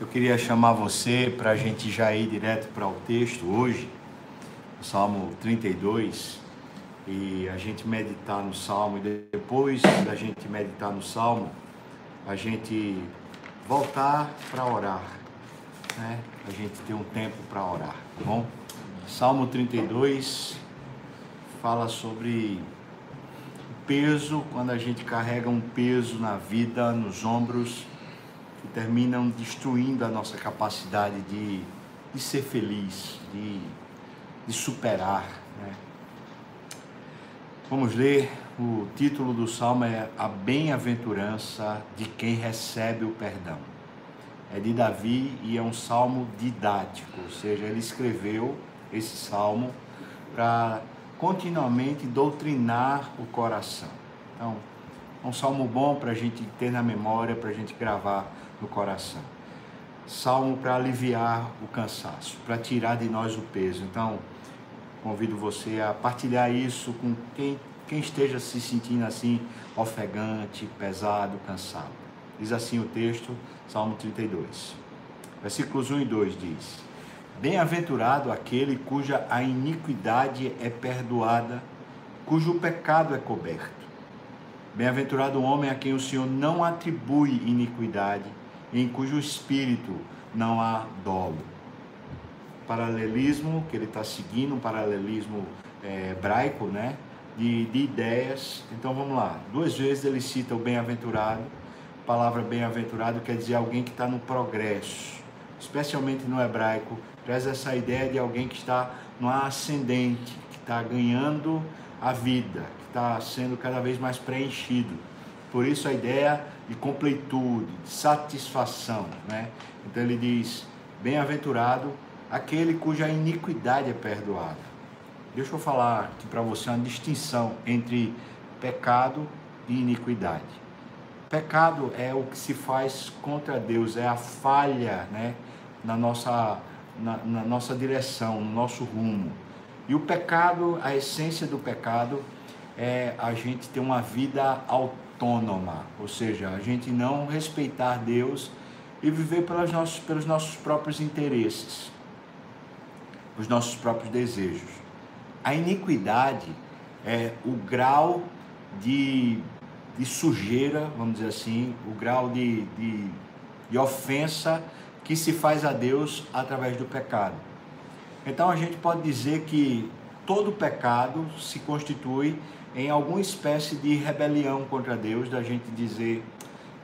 Eu queria chamar você para a gente já ir direto para o texto hoje, o Salmo 32, e a gente meditar no Salmo, e depois da gente meditar no Salmo, a gente voltar para orar, né? A gente ter um tempo para orar, tá bom? Salmo 32 fala sobre peso, quando a gente carrega um peso na vida, nos ombros, que terminam destruindo a nossa capacidade de, de ser feliz, de, de superar. Né? Vamos ler, o título do salmo é A Bem-aventurança de quem recebe o perdão. É de Davi e é um salmo didático, ou seja, ele escreveu esse salmo para continuamente doutrinar o coração. Então, é um salmo bom para a gente ter na memória, para a gente gravar no coração. Salmo para aliviar o cansaço, para tirar de nós o peso. Então, convido você a partilhar isso com quem, quem esteja se sentindo assim, ofegante, pesado, cansado. Diz assim o texto, Salmo 32. Versículos 1 e 2 diz: Bem-aventurado aquele cuja a iniquidade é perdoada, cujo pecado é coberto. Bem-aventurado o homem a quem o Senhor não atribui iniquidade em cujo espírito não há dolo. Paralelismo que ele está seguindo, um paralelismo é, hebraico, né? De, de ideias. Então vamos lá. Duas vezes ele cita o bem-aventurado. A palavra bem-aventurado quer dizer alguém que está no progresso, especialmente no hebraico, traz essa ideia de alguém que está no ascendente, que está ganhando a vida, que está sendo cada vez mais preenchido. Por isso a ideia de completude, de satisfação. Né? Então ele diz: Bem-aventurado aquele cuja iniquidade é perdoada. Deixa eu falar aqui para você uma distinção entre pecado e iniquidade. Pecado é o que se faz contra Deus, é a falha né, na, nossa, na, na nossa direção, no nosso rumo. E o pecado, a essência do pecado é a gente ter uma vida autônoma autônoma, ou seja, a gente não respeitar Deus e viver pelos nossos, pelos nossos próprios interesses, os nossos próprios desejos. A iniquidade é o grau de, de sujeira, vamos dizer assim, o grau de, de, de ofensa que se faz a Deus através do pecado. Então a gente pode dizer que todo pecado se constitui em alguma espécie de rebelião contra Deus, da gente dizer,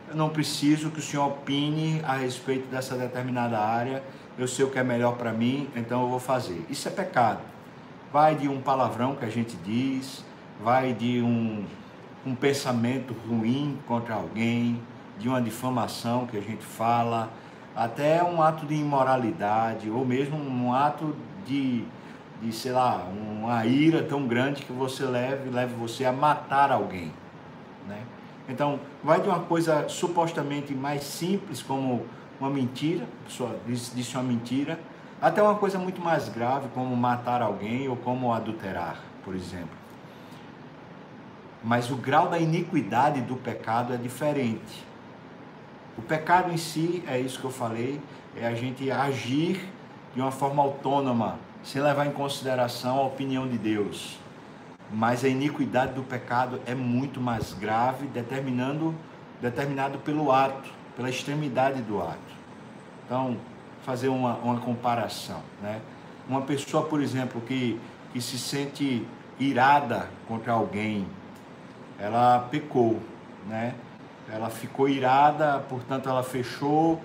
eu não preciso que o Senhor opine a respeito dessa determinada área, eu sei o que é melhor para mim, então eu vou fazer. Isso é pecado. Vai de um palavrão que a gente diz, vai de um, um pensamento ruim contra alguém, de uma difamação que a gente fala, até um ato de imoralidade, ou mesmo um ato de de, sei lá, uma ira tão grande que você leve, leve você a matar alguém, né? Então, vai de uma coisa supostamente mais simples, como uma mentira, a pessoa disse, disse uma mentira, até uma coisa muito mais grave, como matar alguém ou como adulterar, por exemplo. Mas o grau da iniquidade do pecado é diferente. O pecado em si, é isso que eu falei, é a gente agir de uma forma autônoma, sem levar em consideração a opinião de Deus. Mas a iniquidade do pecado é muito mais grave, determinando, determinado pelo ato, pela extremidade do ato. Então, fazer uma, uma comparação. Né? Uma pessoa, por exemplo, que, que se sente irada contra alguém, ela pecou, né? Ela ficou irada, portanto ela fechou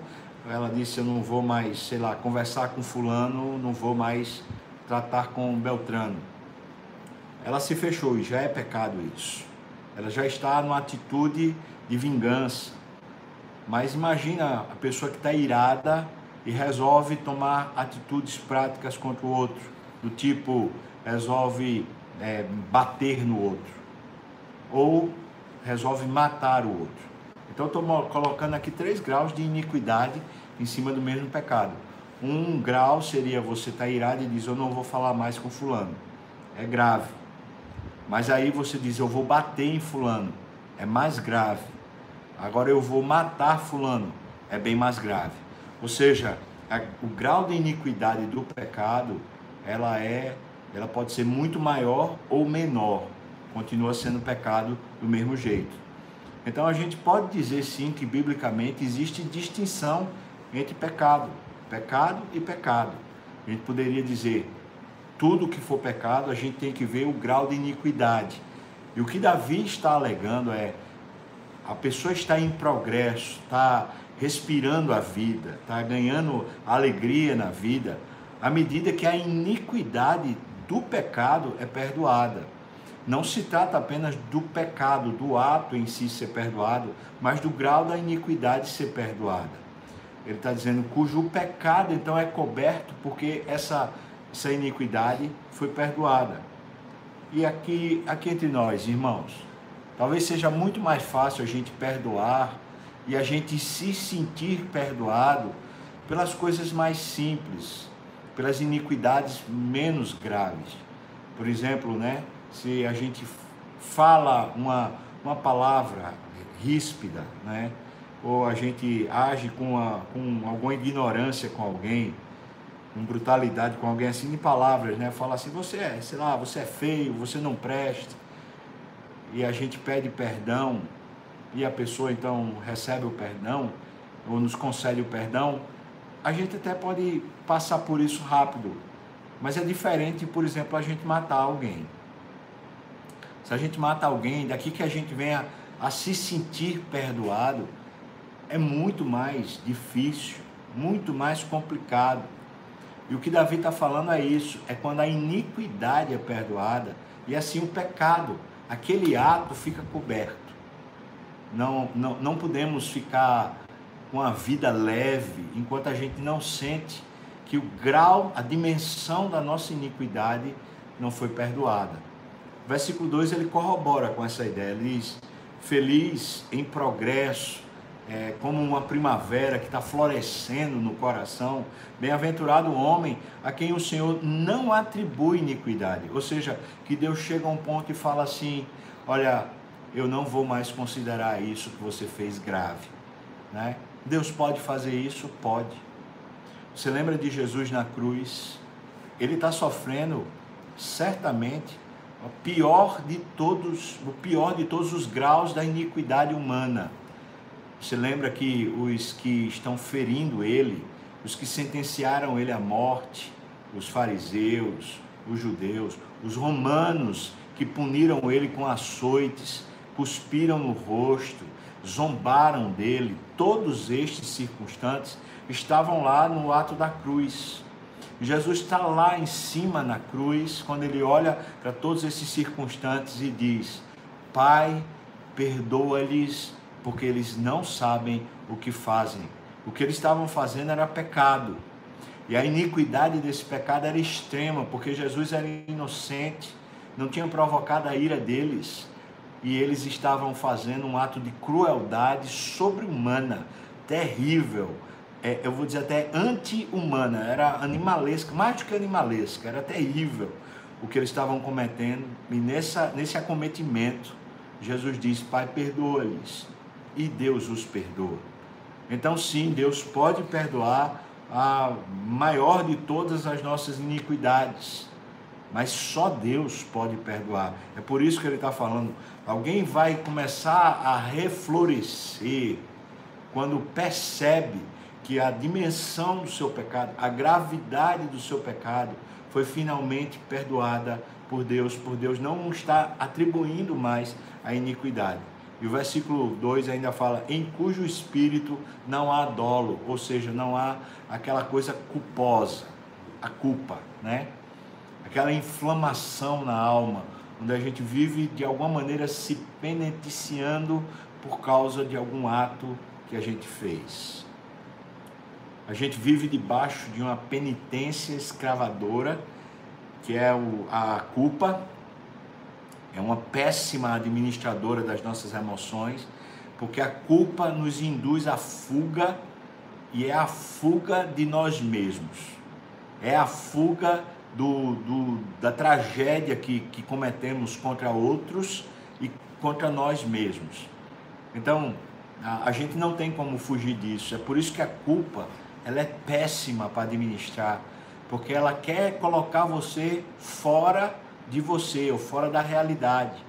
ela disse: Eu não vou mais, sei lá, conversar com Fulano, não vou mais tratar com Beltrano. Ela se fechou e já é pecado isso. Ela já está numa atitude de vingança. Mas imagina a pessoa que está irada e resolve tomar atitudes práticas contra o outro, do tipo resolve é, bater no outro ou resolve matar o outro. Então estou colocando aqui três graus de iniquidade em cima do mesmo pecado. Um grau seria você estar tá irado e diz eu não vou falar mais com fulano. É grave. Mas aí você diz eu vou bater em fulano. É mais grave. Agora eu vou matar fulano. É bem mais grave. Ou seja, o grau de iniquidade do pecado, ela é, ela pode ser muito maior ou menor, continua sendo pecado do mesmo jeito. Então a gente pode dizer sim que biblicamente existe distinção entre pecado, pecado e pecado. A gente poderia dizer tudo que for pecado, a gente tem que ver o grau de iniquidade. E o que Davi está alegando é a pessoa está em progresso, está respirando a vida, está ganhando alegria na vida, à medida que a iniquidade do pecado é perdoada. Não se trata apenas do pecado, do ato em si ser perdoado, mas do grau da iniquidade ser perdoada. Ele está dizendo cujo pecado então é coberto porque essa, essa iniquidade foi perdoada. E aqui, aqui entre nós, irmãos, talvez seja muito mais fácil a gente perdoar e a gente se sentir perdoado pelas coisas mais simples, pelas iniquidades menos graves. Por exemplo, né, se a gente fala uma, uma palavra ríspida, né, ou a gente age com, a, com alguma ignorância com alguém, com brutalidade com alguém, assim, em palavras, né, fala assim, você é, sei lá, você é feio, você não presta, e a gente pede perdão, e a pessoa então recebe o perdão, ou nos concede o perdão, a gente até pode passar por isso rápido. Mas é diferente, por exemplo, a gente matar alguém. Se a gente mata alguém, daqui que a gente venha a se sentir perdoado, é muito mais difícil, muito mais complicado. E o que Davi está falando é isso: é quando a iniquidade é perdoada e assim o pecado, aquele ato fica coberto. Não, não, não podemos ficar com a vida leve enquanto a gente não sente que o grau, a dimensão da nossa iniquidade não foi perdoada. Versículo 2 ele corrobora com essa ideia. Ele diz: Feliz em progresso, é, como uma primavera que está florescendo no coração. Bem-aventurado o homem a quem o Senhor não atribui iniquidade. Ou seja, que Deus chega a um ponto e fala assim: Olha, eu não vou mais considerar isso que você fez grave. Né? Deus pode fazer isso? Pode. Você lembra de Jesus na cruz? Ele está sofrendo certamente o pior de todos, o pior de todos os graus da iniquidade humana. Você lembra que os que estão ferindo ele, os que sentenciaram ele à morte, os fariseus, os judeus, os romanos que puniram ele com açoites, cuspiram no rosto, zombaram dele, todos estes circunstantes estavam lá no ato da cruz. Jesus está lá em cima na cruz, quando ele olha para todos esses circunstantes e diz: Pai, perdoa-lhes, porque eles não sabem o que fazem. O que eles estavam fazendo era pecado. E a iniquidade desse pecado era extrema, porque Jesus era inocente, não tinha provocado a ira deles e eles estavam fazendo um ato de crueldade sobre-humana, terrível, é, eu vou dizer até anti-humana, era animalesca, mais do que animalesca, era terrível o que eles estavam cometendo, e nessa, nesse acometimento, Jesus diz: Pai, perdoa-lhes, e Deus os perdoa. Então, sim, Deus pode perdoar a maior de todas as nossas iniquidades mas só Deus pode perdoar. É por isso que ele está falando. Alguém vai começar a reflorescer quando percebe que a dimensão do seu pecado, a gravidade do seu pecado, foi finalmente perdoada por Deus, por Deus não está atribuindo mais a iniquidade. E o versículo 2 ainda fala: em cujo espírito não há dolo, ou seja, não há aquela coisa culposa, a culpa, né? aquela inflamação na alma, onde a gente vive de alguma maneira se penitenciando por causa de algum ato que a gente fez. A gente vive debaixo de uma penitência escravadora, que é o, a culpa, é uma péssima administradora das nossas emoções, porque a culpa nos induz à fuga e é a fuga de nós mesmos. É a fuga do, do, da tragédia que, que cometemos contra outros e contra nós mesmos. Então, a, a gente não tem como fugir disso. É por isso que a culpa ela é péssima para administrar, porque ela quer colocar você fora de você ou fora da realidade.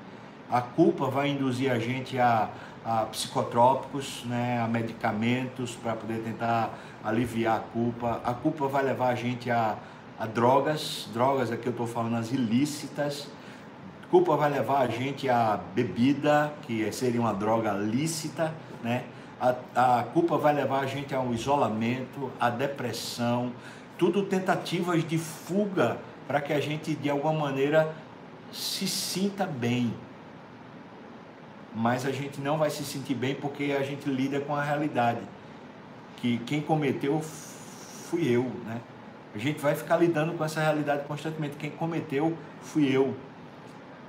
A culpa vai induzir a gente a, a psicotrópicos, né, a medicamentos para poder tentar aliviar a culpa. A culpa vai levar a gente a, a drogas, drogas aqui eu estou falando as ilícitas. A culpa vai levar a gente a bebida, que seria uma droga lícita, né? A, a culpa vai levar a gente ao isolamento, à depressão, tudo tentativas de fuga para que a gente de alguma maneira se sinta bem. Mas a gente não vai se sentir bem porque a gente lida com a realidade. Que quem cometeu fui eu, né? A gente vai ficar lidando com essa realidade constantemente. Quem cometeu fui eu.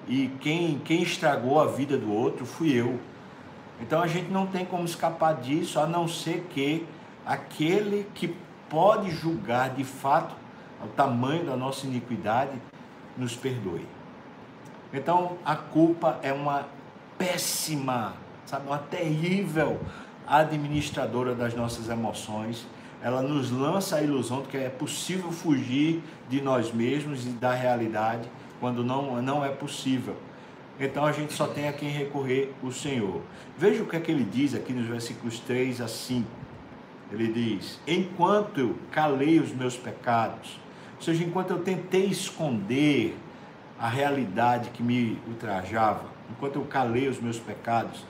E quem, quem estragou a vida do outro fui eu. Então a gente não tem como escapar disso, a não ser que aquele que pode julgar de fato o tamanho da nossa iniquidade nos perdoe. Então a culpa é uma péssima, sabe, uma terrível administradora das nossas emoções. Ela nos lança a ilusão de que é possível fugir de nós mesmos e da realidade quando não, não é possível. Então a gente só tem a quem recorrer o Senhor. Veja o que é que ele diz aqui nos versículos 3 a 5. Ele diz: Enquanto eu calei os meus pecados, ou seja, enquanto eu tentei esconder a realidade que me ultrajava, enquanto eu calei os meus pecados,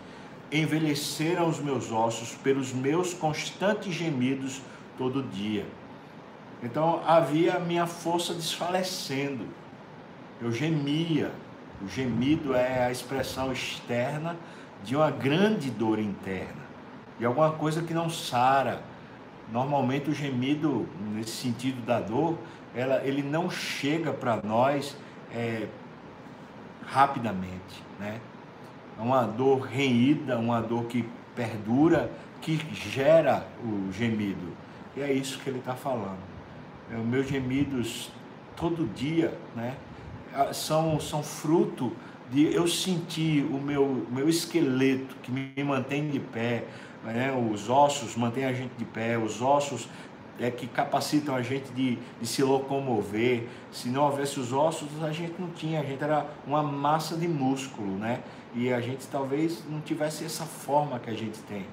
envelheceram os meus ossos pelos meus constantes gemidos todo dia. Então havia minha força desfalecendo. Eu gemia, o gemido é a expressão externa de uma grande dor interna, de alguma coisa que não sara. Normalmente o gemido, nesse sentido da dor, ela, ele não chega para nós é, rapidamente, né? É uma dor reída, uma dor que perdura, que gera o gemido. E é isso que ele está falando. É, meus gemidos todo dia, né? São, são fruto de eu sentir o meu, meu esqueleto que me mantém de pé, né? os ossos mantêm a gente de pé, os ossos é que capacitam a gente de, de se locomover. Se não houvesse os ossos, a gente não tinha, a gente era uma massa de músculo, né? E a gente talvez não tivesse essa forma que a gente tem.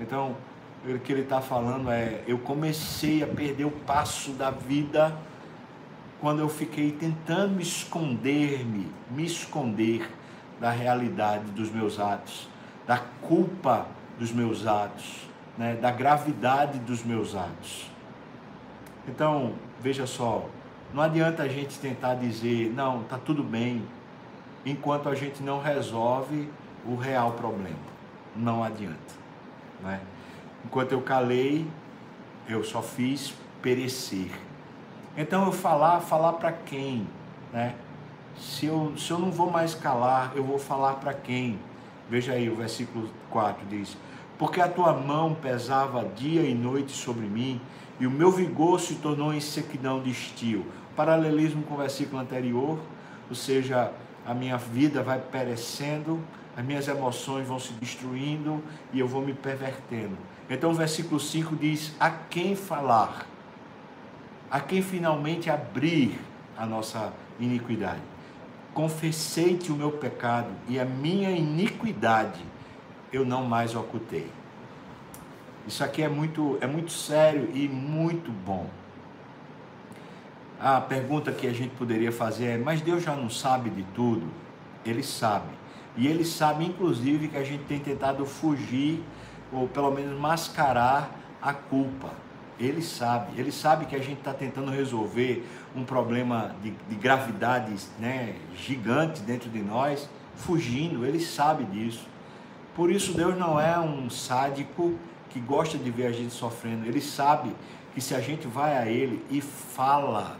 Então, o que ele está falando é: eu comecei a perder o passo da vida quando eu fiquei tentando esconder-me, me esconder da realidade dos meus atos, da culpa dos meus atos, né, da gravidade dos meus atos. Então, veja só, não adianta a gente tentar dizer, não, está tudo bem, enquanto a gente não resolve o real problema. Não adianta. Né? Enquanto eu calei, eu só fiz perecer. Então eu falar, falar para quem? Né? Se, eu, se eu não vou mais calar, eu vou falar para quem? Veja aí, o versículo 4 diz: Porque a tua mão pesava dia e noite sobre mim, e o meu vigor se tornou em sequidão de estio. Paralelismo com o versículo anterior, ou seja, a minha vida vai perecendo, as minhas emoções vão se destruindo e eu vou me pervertendo. Então o versículo 5 diz: A quem falar? A quem finalmente abrir a nossa iniquidade. Confessei-te o meu pecado e a minha iniquidade eu não mais ocultei. Isso aqui é muito, é muito sério e muito bom. A pergunta que a gente poderia fazer é: mas Deus já não sabe de tudo? Ele sabe. E ele sabe, inclusive, que a gente tem tentado fugir, ou pelo menos mascarar a culpa. Ele sabe, ele sabe que a gente está tentando resolver um problema de, de gravidade né, gigante dentro de nós, fugindo, ele sabe disso. Por isso, Deus não é um sádico que gosta de ver a gente sofrendo, ele sabe que se a gente vai a Ele e fala,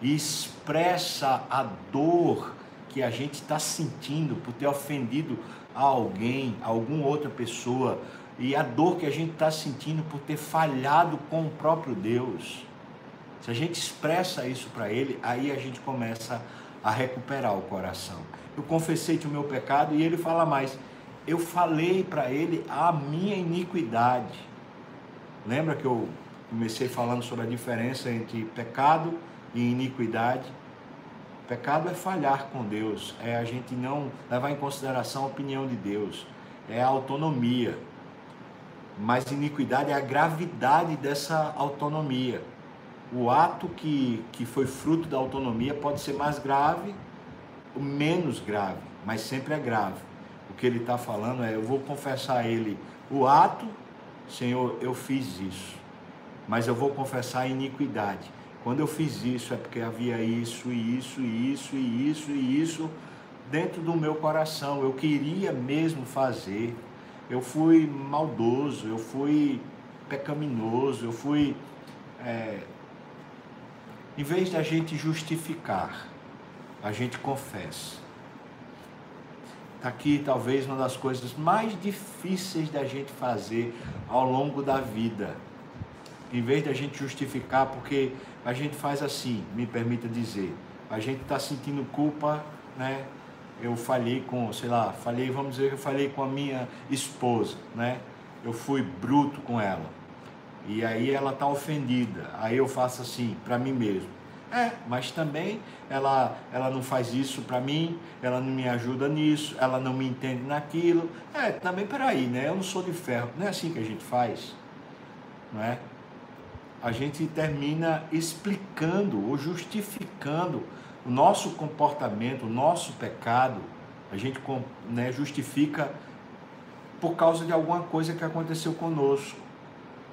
e expressa a dor que a gente está sentindo por ter ofendido a alguém, alguma outra pessoa, e a dor que a gente está sentindo por ter falhado com o próprio Deus. Se a gente expressa isso para Ele, aí a gente começa a recuperar o coração. Eu confessei-te o meu pecado e Ele fala mais. Eu falei para Ele a minha iniquidade. Lembra que eu comecei falando sobre a diferença entre pecado e iniquidade? Pecado é falhar com Deus, é a gente não levar em consideração a opinião de Deus, é a autonomia. Mas iniquidade é a gravidade dessa autonomia. O ato que, que foi fruto da autonomia pode ser mais grave ou menos grave, mas sempre é grave. O que ele está falando é: eu vou confessar a ele o ato, Senhor, eu fiz isso, mas eu vou confessar a iniquidade. Quando eu fiz isso é porque havia isso, e isso, e isso, e isso, e isso dentro do meu coração. Eu queria mesmo fazer. Eu fui maldoso, eu fui pecaminoso, eu fui. É... Em vez da gente justificar, a gente confessa. Está aqui talvez uma das coisas mais difíceis da gente fazer ao longo da vida. Em vez da gente justificar, porque a gente faz assim, me permita dizer, a gente está sentindo culpa, né? Eu falhei com, sei lá, falei, vamos dizer que eu falei com a minha esposa, né? Eu fui bruto com ela. E aí ela está ofendida. Aí eu faço assim, para mim mesmo. É, mas também ela, ela não faz isso para mim, ela não me ajuda nisso, ela não me entende naquilo. É, também peraí, né? Eu não sou de ferro. Não é assim que a gente faz, não é? a gente termina explicando ou justificando o nosso comportamento, o nosso pecado, a gente né, justifica por causa de alguma coisa que aconteceu conosco.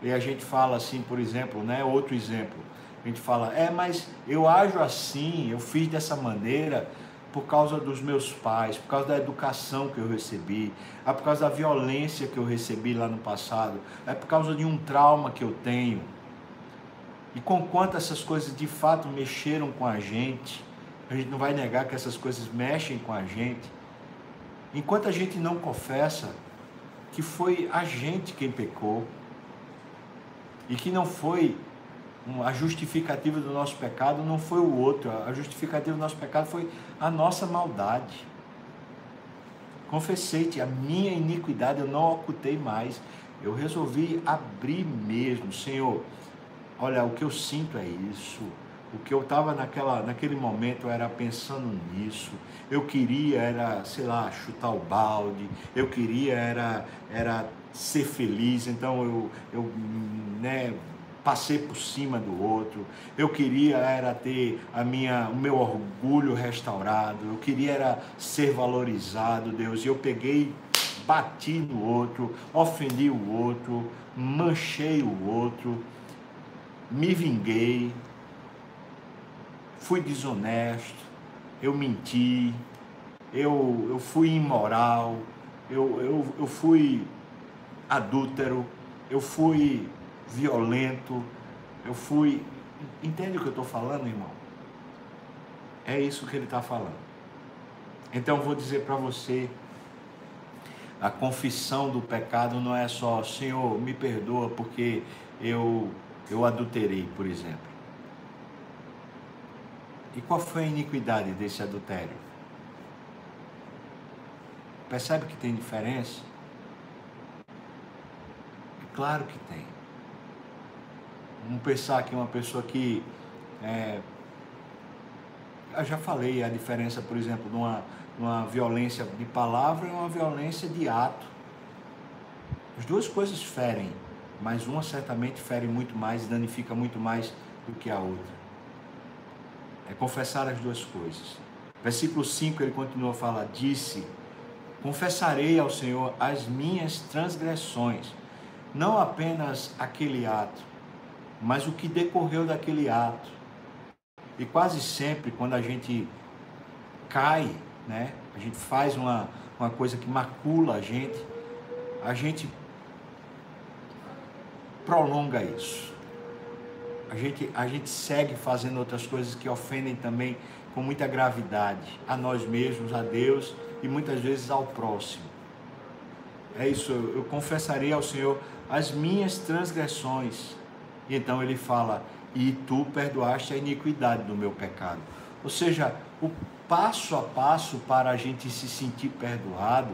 E a gente fala assim, por exemplo, né, outro exemplo, a gente fala, é, mas eu ajo assim, eu fiz dessa maneira por causa dos meus pais, por causa da educação que eu recebi, é por causa da violência que eu recebi lá no passado, é por causa de um trauma que eu tenho. E com quanto essas coisas de fato mexeram com a gente, a gente não vai negar que essas coisas mexem com a gente. Enquanto a gente não confessa que foi a gente quem pecou e que não foi a justificativa do nosso pecado não foi o outro, a justificativa do nosso pecado foi a nossa maldade. Confessei-te a minha iniquidade, eu não ocultei mais. Eu resolvi abrir mesmo, Senhor Olha, o que eu sinto é isso. O que eu estava naquela, naquele momento era pensando nisso. Eu queria era, sei lá, chutar o balde. Eu queria era, era ser feliz. Então eu, eu né, passei por cima do outro. Eu queria era ter a minha, o meu orgulho restaurado. Eu queria era ser valorizado, Deus. E eu peguei, bati no outro, ofendi o outro, manchei o outro me vinguei, fui desonesto, eu menti, eu, eu fui imoral, eu, eu, eu fui adúltero, eu fui violento, eu fui. Entende o que eu estou falando, irmão? É isso que ele está falando. Então vou dizer para você, a confissão do pecado não é só, Senhor, me perdoa porque eu eu adulterei, por exemplo. E qual foi a iniquidade desse adultério? Percebe que tem diferença? Claro que tem. Vamos pensar que uma pessoa que. É, eu já falei a diferença, por exemplo, de uma, uma violência de palavra e uma violência de ato. As duas coisas ferem mas uma certamente fere muito mais e danifica muito mais do que a outra. É confessar as duas coisas. Versículo 5 ele continua a falar: Disse: Confessarei ao Senhor as minhas transgressões, não apenas aquele ato, mas o que decorreu daquele ato. E quase sempre, quando a gente cai, né, a gente faz uma, uma coisa que macula a gente, a gente prolonga isso. A gente, a gente segue fazendo outras coisas que ofendem também com muita gravidade a nós mesmos, a Deus e muitas vezes ao próximo. É isso, eu confessarei ao Senhor as minhas transgressões. E então ele fala: E tu perdoaste a iniquidade do meu pecado. Ou seja, o passo a passo para a gente se sentir perdoado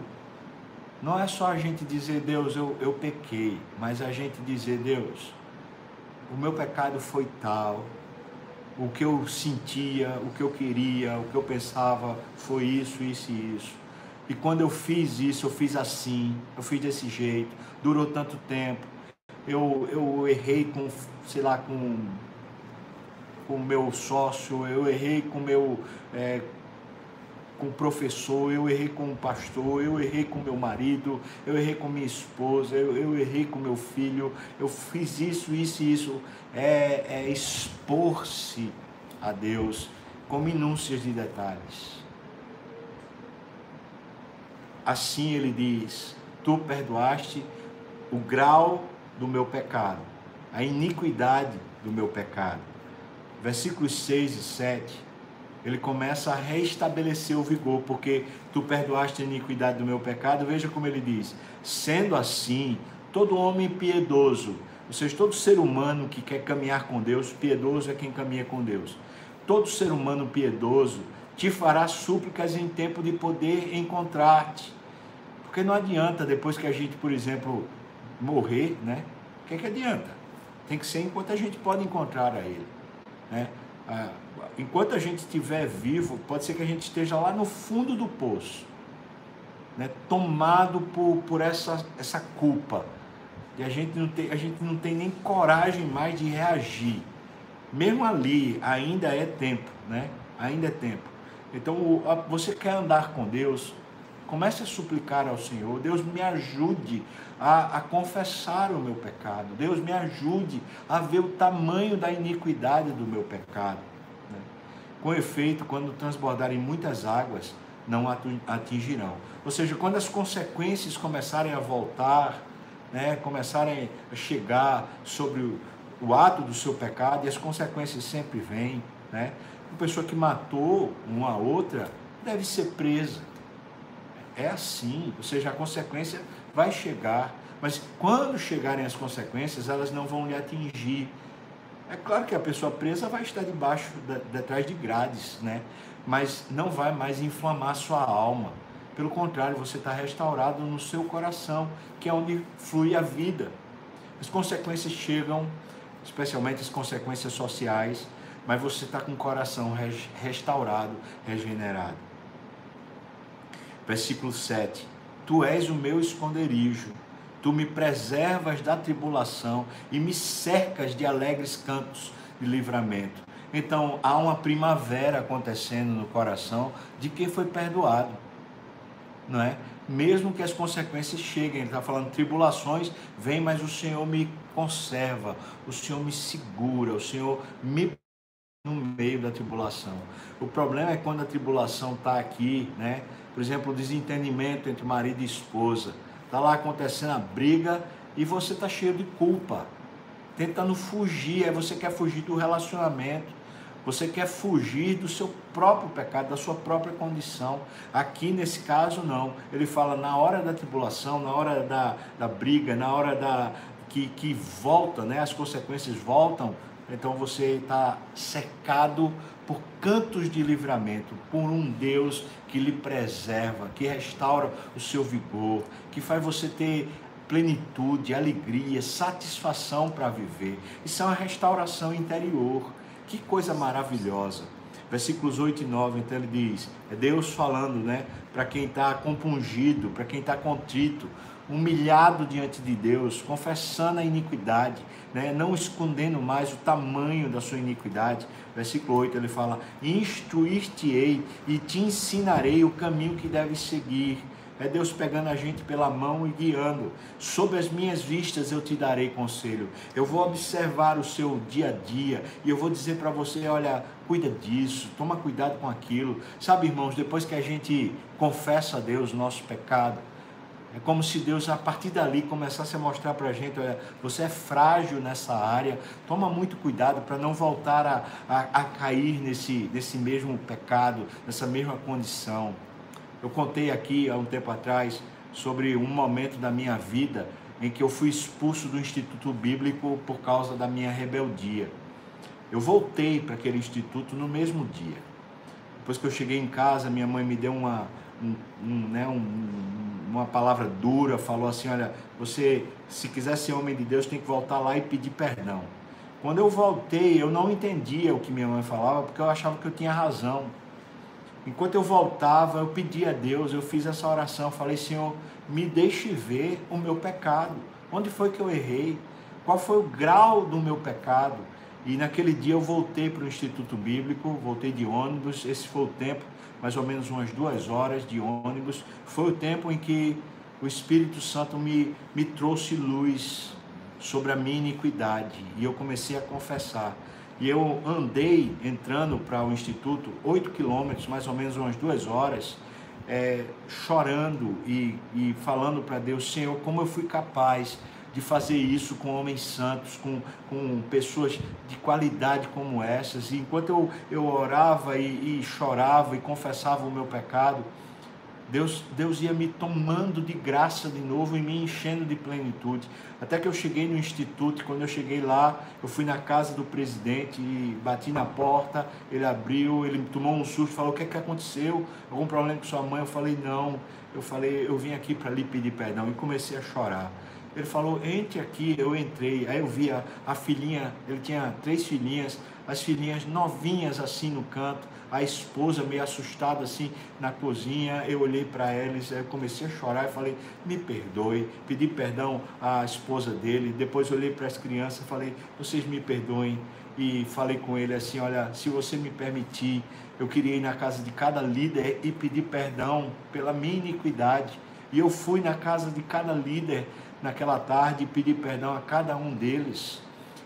Não é só a gente dizer, Deus, eu, eu pequei, mas a gente dizer, Deus, o meu pecado foi tal, o que eu sentia, o que eu queria, o que eu pensava foi isso, isso e isso. E quando eu fiz isso, eu fiz assim, eu fiz desse jeito, durou tanto tempo. Eu, eu errei com, sei lá, com o meu sócio, eu errei com meu é, com o professor, eu errei com o pastor, eu errei com meu marido, eu errei com minha esposa, eu, eu errei com meu filho, eu fiz isso, isso e isso. É, é expor-se a Deus com minúcias de detalhes. Assim ele diz: Tu perdoaste o grau do meu pecado, a iniquidade do meu pecado. Versículos 6 e 7 ele começa a restabelecer o vigor, porque tu perdoaste a iniquidade do meu pecado. Veja como ele diz: sendo assim, todo homem piedoso, ou seja, todo ser humano que quer caminhar com Deus, piedoso é quem caminha com Deus. Todo ser humano piedoso te fará súplicas em tempo de poder encontrar-te. Porque não adianta depois que a gente, por exemplo, morrer, né? O que, é que adianta? Tem que ser enquanto a gente pode encontrar a Ele. Né? Ah, enquanto a gente estiver vivo, pode ser que a gente esteja lá no fundo do poço, né, tomado por, por essa, essa culpa. E a gente, não tem, a gente não tem nem coragem mais de reagir. Mesmo ali, ainda é tempo, né? Ainda é tempo. Então, você quer andar com Deus, comece a suplicar ao Senhor, Deus me ajude a, a, confessar o meu pecado, Deus me ajude a ver o tamanho da iniquidade do meu pecado. Com efeito, quando transbordarem muitas águas, não atingirão. Ou seja, quando as consequências começarem a voltar, né, começarem a chegar sobre o, o ato do seu pecado, e as consequências sempre vêm, né? Uma pessoa que matou uma outra deve ser presa. É assim, ou seja, a consequência vai chegar, mas quando chegarem as consequências, elas não vão lhe atingir é claro que a pessoa presa vai estar debaixo, detrás de grades, né? Mas não vai mais inflamar sua alma. Pelo contrário, você está restaurado no seu coração, que é onde flui a vida. As consequências chegam, especialmente as consequências sociais, mas você está com o coração restaurado, regenerado. Versículo 7: Tu és o meu esconderijo Tu me preservas da tribulação e me cercas de alegres cantos de livramento. Então há uma primavera acontecendo no coração de quem foi perdoado, não é? Mesmo que as consequências cheguem, ele está falando tribulações, vem, mas o Senhor me conserva, o Senhor me segura, o Senhor me no meio da tribulação. O problema é quando a tribulação está aqui, né? Por exemplo, o desentendimento entre marido e esposa Está lá acontecendo a briga e você está cheio de culpa, tentando fugir. Aí você quer fugir do relacionamento, você quer fugir do seu próprio pecado, da sua própria condição. Aqui nesse caso, não. Ele fala na hora da tribulação, na hora da, da briga, na hora da que, que volta, né? as consequências voltam. Então você está secado por cantos de livramento, por um Deus que lhe preserva, que restaura o seu vigor, que faz você ter plenitude, alegria, satisfação para viver. Isso é uma restauração interior. Que coisa maravilhosa. Versículos 8 e 9, então ele diz: é Deus falando, né, para quem está compungido, para quem está contrito, humilhado diante de Deus, confessando a iniquidade, né? não escondendo mais o tamanho da sua iniquidade. Versículo 8 ele fala: Instruir-te-ei e te ensinarei o caminho que deves seguir. É Deus pegando a gente pela mão e guiando. Sob as minhas vistas eu te darei conselho. Eu vou observar o seu dia a dia e eu vou dizer para você: olha, cuida disso, toma cuidado com aquilo. Sabe, irmãos, depois que a gente confessa a Deus o nosso pecado, é como se Deus, a partir dali, começasse a mostrar para a gente: olha, você é frágil nessa área, toma muito cuidado para não voltar a, a, a, cair nesse, nesse mesmo pecado, nessa mesma condição. Eu contei aqui há um tempo atrás sobre um momento da minha vida em que eu fui expulso do Instituto Bíblico por causa da minha rebeldia. Eu voltei para aquele instituto no mesmo dia. Depois que eu cheguei em casa, minha mãe me deu uma, um, um, né, um, uma palavra dura, falou assim: olha, você, se quiser ser homem de Deus, tem que voltar lá e pedir perdão. Quando eu voltei, eu não entendia o que minha mãe falava, porque eu achava que eu tinha razão. Enquanto eu voltava, eu pedi a Deus, eu fiz essa oração, falei: Senhor, me deixe ver o meu pecado. Onde foi que eu errei? Qual foi o grau do meu pecado? E naquele dia eu voltei para o Instituto Bíblico, voltei de ônibus. Esse foi o tempo, mais ou menos umas duas horas de ônibus. Foi o tempo em que o Espírito Santo me, me trouxe luz sobre a minha iniquidade e eu comecei a confessar. E eu andei entrando para o Instituto, oito quilômetros, mais ou menos umas duas horas, é, chorando e, e falando para Deus: Senhor, como eu fui capaz de fazer isso com homens santos, com, com pessoas de qualidade como essas. E enquanto eu, eu orava e, e chorava e confessava o meu pecado, Deus, Deus ia me tomando de graça de novo e me enchendo de plenitude. Até que eu cheguei no instituto, quando eu cheguei lá, eu fui na casa do presidente e bati na porta, ele abriu, ele me tomou um susto, falou: "O que é que aconteceu? Algum problema com sua mãe?" Eu falei: "Não". Eu falei: "Eu vim aqui para lhe pedir perdão" e comecei a chorar. Ele falou, entre aqui, eu entrei, aí eu vi a, a filhinha, ele tinha três filhinhas, as filhinhas novinhas assim no canto, a esposa meio assustada assim na cozinha, eu olhei para eles, eu comecei a chorar e falei, me perdoe, pedi perdão à esposa dele, depois olhei para as crianças e falei, vocês me perdoem, e falei com ele assim, olha, se você me permitir, eu queria ir na casa de cada líder e pedir perdão pela minha iniquidade, e eu fui na casa de cada líder naquela tarde e pedir perdão a cada um deles.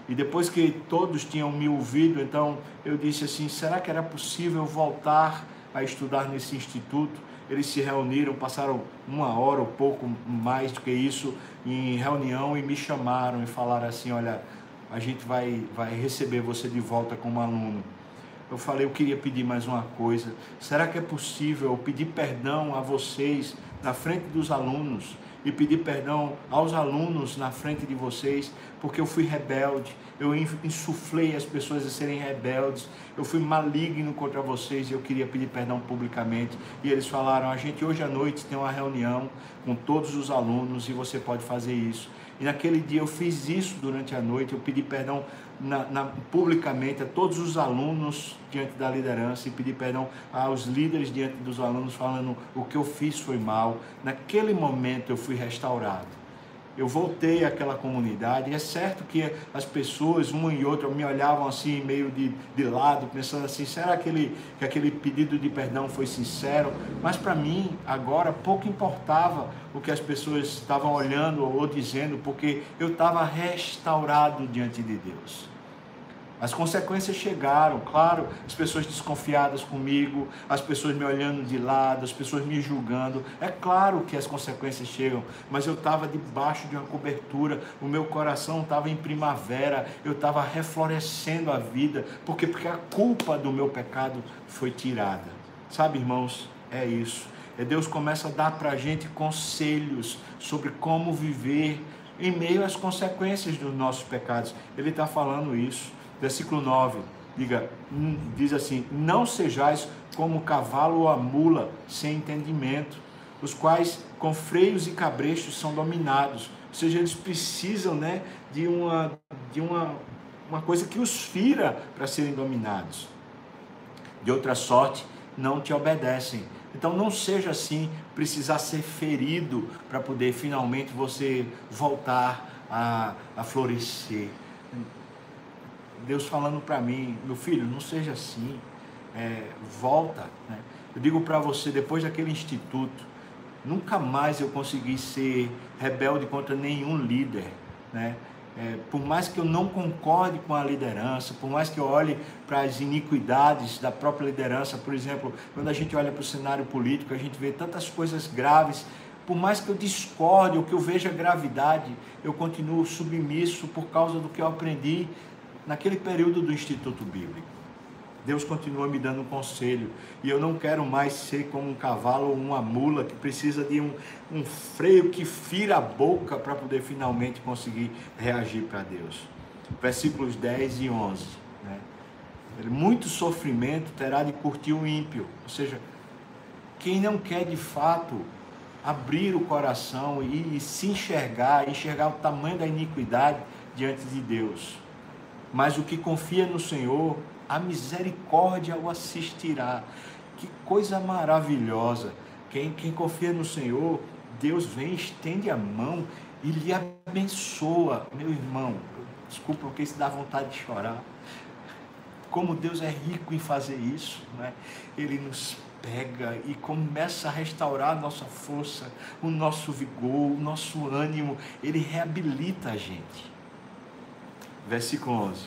E depois que todos tinham me ouvido, então eu disse assim: será que era possível voltar a estudar nesse instituto? Eles se reuniram, passaram uma hora ou pouco mais do que isso em reunião e me chamaram e falaram assim: olha, a gente vai, vai receber você de volta como aluno. Eu falei, eu queria pedir mais uma coisa. Será que é possível pedir perdão a vocês na frente dos alunos? E pedir perdão aos alunos na frente de vocês, porque eu fui rebelde, eu insuflei as pessoas a serem rebeldes, eu fui maligno contra vocês e eu queria pedir perdão publicamente. E eles falaram: a gente hoje à noite tem uma reunião com todos os alunos e você pode fazer isso. E naquele dia eu fiz isso durante a noite, eu pedi perdão na, na, publicamente a todos os alunos diante da liderança e pedir perdão aos líderes diante dos alunos, falando o que eu fiz foi mal. Naquele momento eu fui restaurado eu voltei àquela comunidade. É certo que as pessoas, uma e outra, me olhavam assim, meio de, de lado, pensando assim: será que, ele, que aquele pedido de perdão foi sincero? Mas para mim, agora, pouco importava o que as pessoas estavam olhando ou dizendo, porque eu estava restaurado diante de Deus. As consequências chegaram, claro, as pessoas desconfiadas comigo, as pessoas me olhando de lado, as pessoas me julgando. É claro que as consequências chegam, mas eu estava debaixo de uma cobertura, o meu coração estava em primavera, eu estava reflorescendo a vida, porque porque a culpa do meu pecado foi tirada. Sabe, irmãos, é isso. É Deus começa a dar para a gente conselhos sobre como viver em meio às consequências dos nossos pecados. Ele está falando isso versículo 9, diga, hum, diz assim: Não sejais como o cavalo ou a mula sem entendimento, os quais com freios e cabrechos são dominados. Ou seja, eles precisam né, de, uma, de uma, uma coisa que os fira para serem dominados. De outra sorte, não te obedecem. Então não seja assim, precisar ser ferido para poder finalmente você voltar a, a florescer. Deus falando para mim, meu filho, não seja assim, é, volta. Né? Eu digo para você, depois daquele instituto, nunca mais eu consegui ser rebelde contra nenhum líder. Né? É, por mais que eu não concorde com a liderança, por mais que eu olhe para as iniquidades da própria liderança, por exemplo, quando a gente olha para o cenário político, a gente vê tantas coisas graves, por mais que eu discorde ou que eu veja gravidade, eu continuo submisso por causa do que eu aprendi naquele período do Instituto Bíblico. Deus continua me dando um conselho e eu não quero mais ser como um cavalo ou uma mula que precisa de um, um freio que fira a boca para poder finalmente conseguir reagir para Deus. Versículos 10 e 11. Né? Muito sofrimento terá de curtir o ímpio, ou seja, quem não quer de fato abrir o coração e se enxergar, enxergar o tamanho da iniquidade diante de Deus. Mas o que confia no Senhor, a misericórdia o assistirá. Que coisa maravilhosa. Quem, quem confia no Senhor, Deus vem, estende a mão e lhe abençoa. Meu irmão, desculpa porque isso dá vontade de chorar. Como Deus é rico em fazer isso, né? Ele nos pega e começa a restaurar a nossa força, o nosso vigor, o nosso ânimo. Ele reabilita a gente. Versículo 11.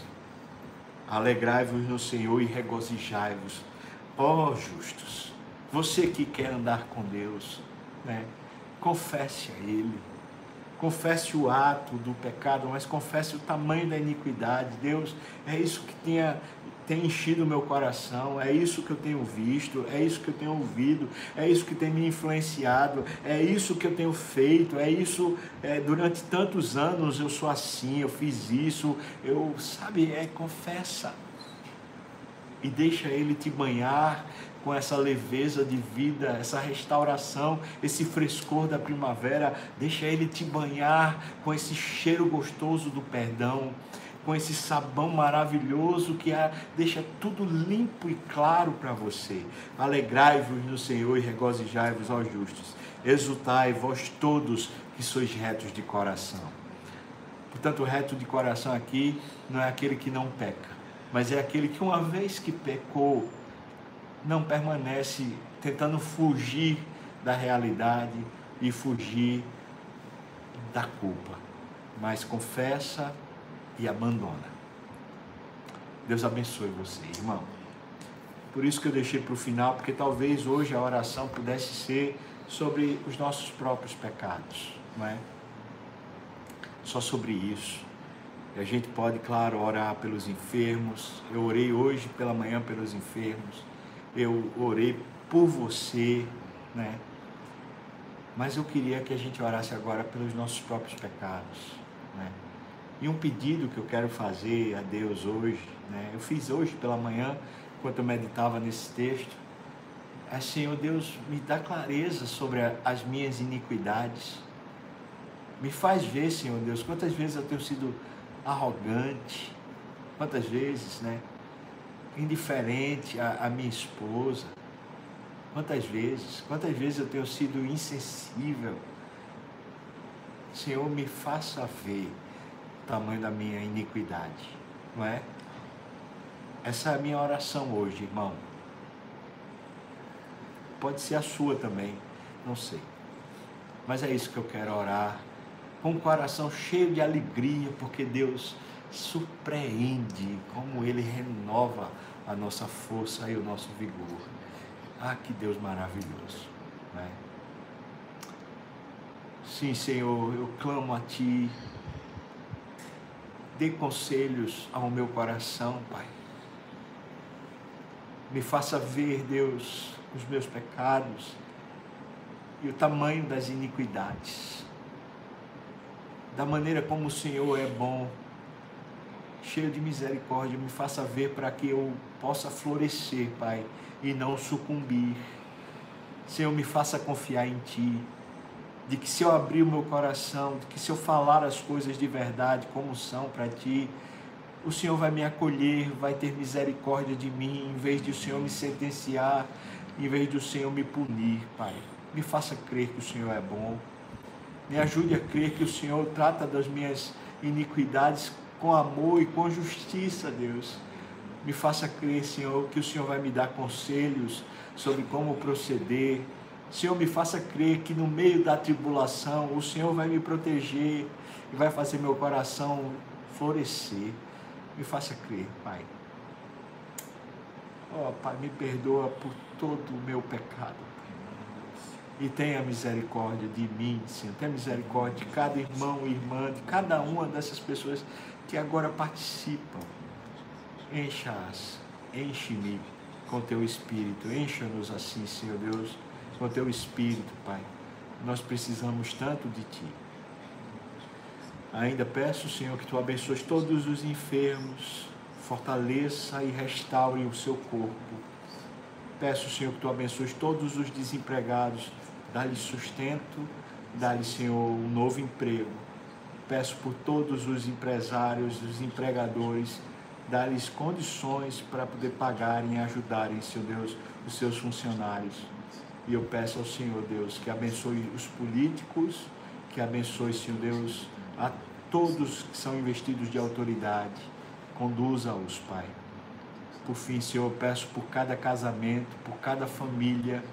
Alegrai-vos no Senhor e regozijai-vos, ó justos. Você que quer andar com Deus, né? confesse a Ele. Confesse o ato do pecado, mas confesse o tamanho da iniquidade. Deus, é isso que tenha tem enchido o meu coração, é isso que eu tenho visto, é isso que eu tenho ouvido, é isso que tem me influenciado, é isso que eu tenho feito, é isso, é, durante tantos anos eu sou assim, eu fiz isso, eu, sabe, é confessa. E deixa ele te banhar com essa leveza de vida, essa restauração, esse frescor da primavera, deixa ele te banhar com esse cheiro gostoso do perdão com esse sabão maravilhoso que deixa tudo limpo e claro para você. Alegrai-vos no Senhor e regozijai-vos aos justos. Exultai, vós todos que sois retos de coração. Portanto, reto de coração aqui não é aquele que não peca, mas é aquele que, uma vez que pecou, não permanece tentando fugir da realidade e fugir da culpa, mas confessa e abandona. Deus abençoe você, irmão. Por isso que eu deixei para o final, porque talvez hoje a oração pudesse ser sobre os nossos próprios pecados, não é? Só sobre isso. E a gente pode, claro, orar pelos enfermos. Eu orei hoje pela manhã pelos enfermos. Eu orei por você, né? Mas eu queria que a gente orasse agora pelos nossos próprios pecados, né? E um pedido que eu quero fazer a Deus hoje, né? eu fiz hoje pela manhã, enquanto eu meditava nesse texto, é Senhor Deus, me dá clareza sobre as minhas iniquidades. Me faz ver, Senhor Deus, quantas vezes eu tenho sido arrogante, quantas vezes, né? Indiferente à, à minha esposa, quantas vezes, quantas vezes eu tenho sido insensível. Senhor, me faça ver tamanho da minha iniquidade, não é? Essa é a minha oração hoje, irmão. Pode ser a sua também, não sei. Mas é isso que eu quero orar, com o coração cheio de alegria, porque Deus surpreende, como Ele renova a nossa força e o nosso vigor. Ah, que Deus maravilhoso, né? Sim, Senhor, eu clamo a Ti Dê conselhos ao meu coração, Pai. Me faça ver, Deus, os meus pecados e o tamanho das iniquidades. Da maneira como o Senhor é bom, cheio de misericórdia, me faça ver para que eu possa florescer, Pai, e não sucumbir. Senhor, me faça confiar em Ti de que se eu abrir o meu coração, de que se eu falar as coisas de verdade como são para ti, o Senhor vai me acolher, vai ter misericórdia de mim, em vez de o Senhor me sentenciar, em vez de o Senhor me punir, Pai. Me faça crer que o Senhor é bom. Me ajude a crer que o Senhor trata das minhas iniquidades com amor e com justiça, Deus. Me faça crer, Senhor, que o Senhor vai me dar conselhos sobre como proceder, Senhor, me faça crer que no meio da tribulação o Senhor vai me proteger e vai fazer meu coração florescer. Me faça crer, Pai. Ó oh, Pai, me perdoa por todo o meu pecado. E tenha misericórdia de mim, Senhor. Tenha misericórdia de cada irmão e irmã, de cada uma dessas pessoas que agora participam. Encha-as, enche-me com teu Espírito. Encha-nos assim, Senhor Deus o teu Espírito, Pai. Nós precisamos tanto de Ti. Ainda peço, Senhor, que Tu abençoes todos os enfermos, fortaleça e restaure o seu corpo. Peço, Senhor, que Tu abençoes todos os desempregados, dá-lhe sustento, dá-lhe, Senhor, um novo emprego. Peço por todos os empresários, os empregadores, dá-lhes condições para poder pagarem e ajudarem, Senhor Deus, os seus funcionários. E eu peço ao Senhor Deus que abençoe os políticos, que abençoe, Senhor Deus, a todos que são investidos de autoridade. Conduza-os, Pai. Por fim, Senhor, eu peço por cada casamento, por cada família,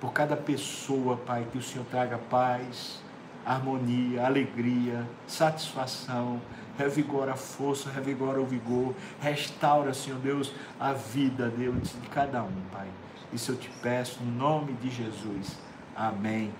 por cada pessoa, Pai, que o Senhor traga paz, harmonia, alegria, satisfação, revigora a força, revigora o vigor, restaura, Senhor Deus, a vida, Deus, de cada um, Pai. Isso eu te peço, no nome de Jesus. Amém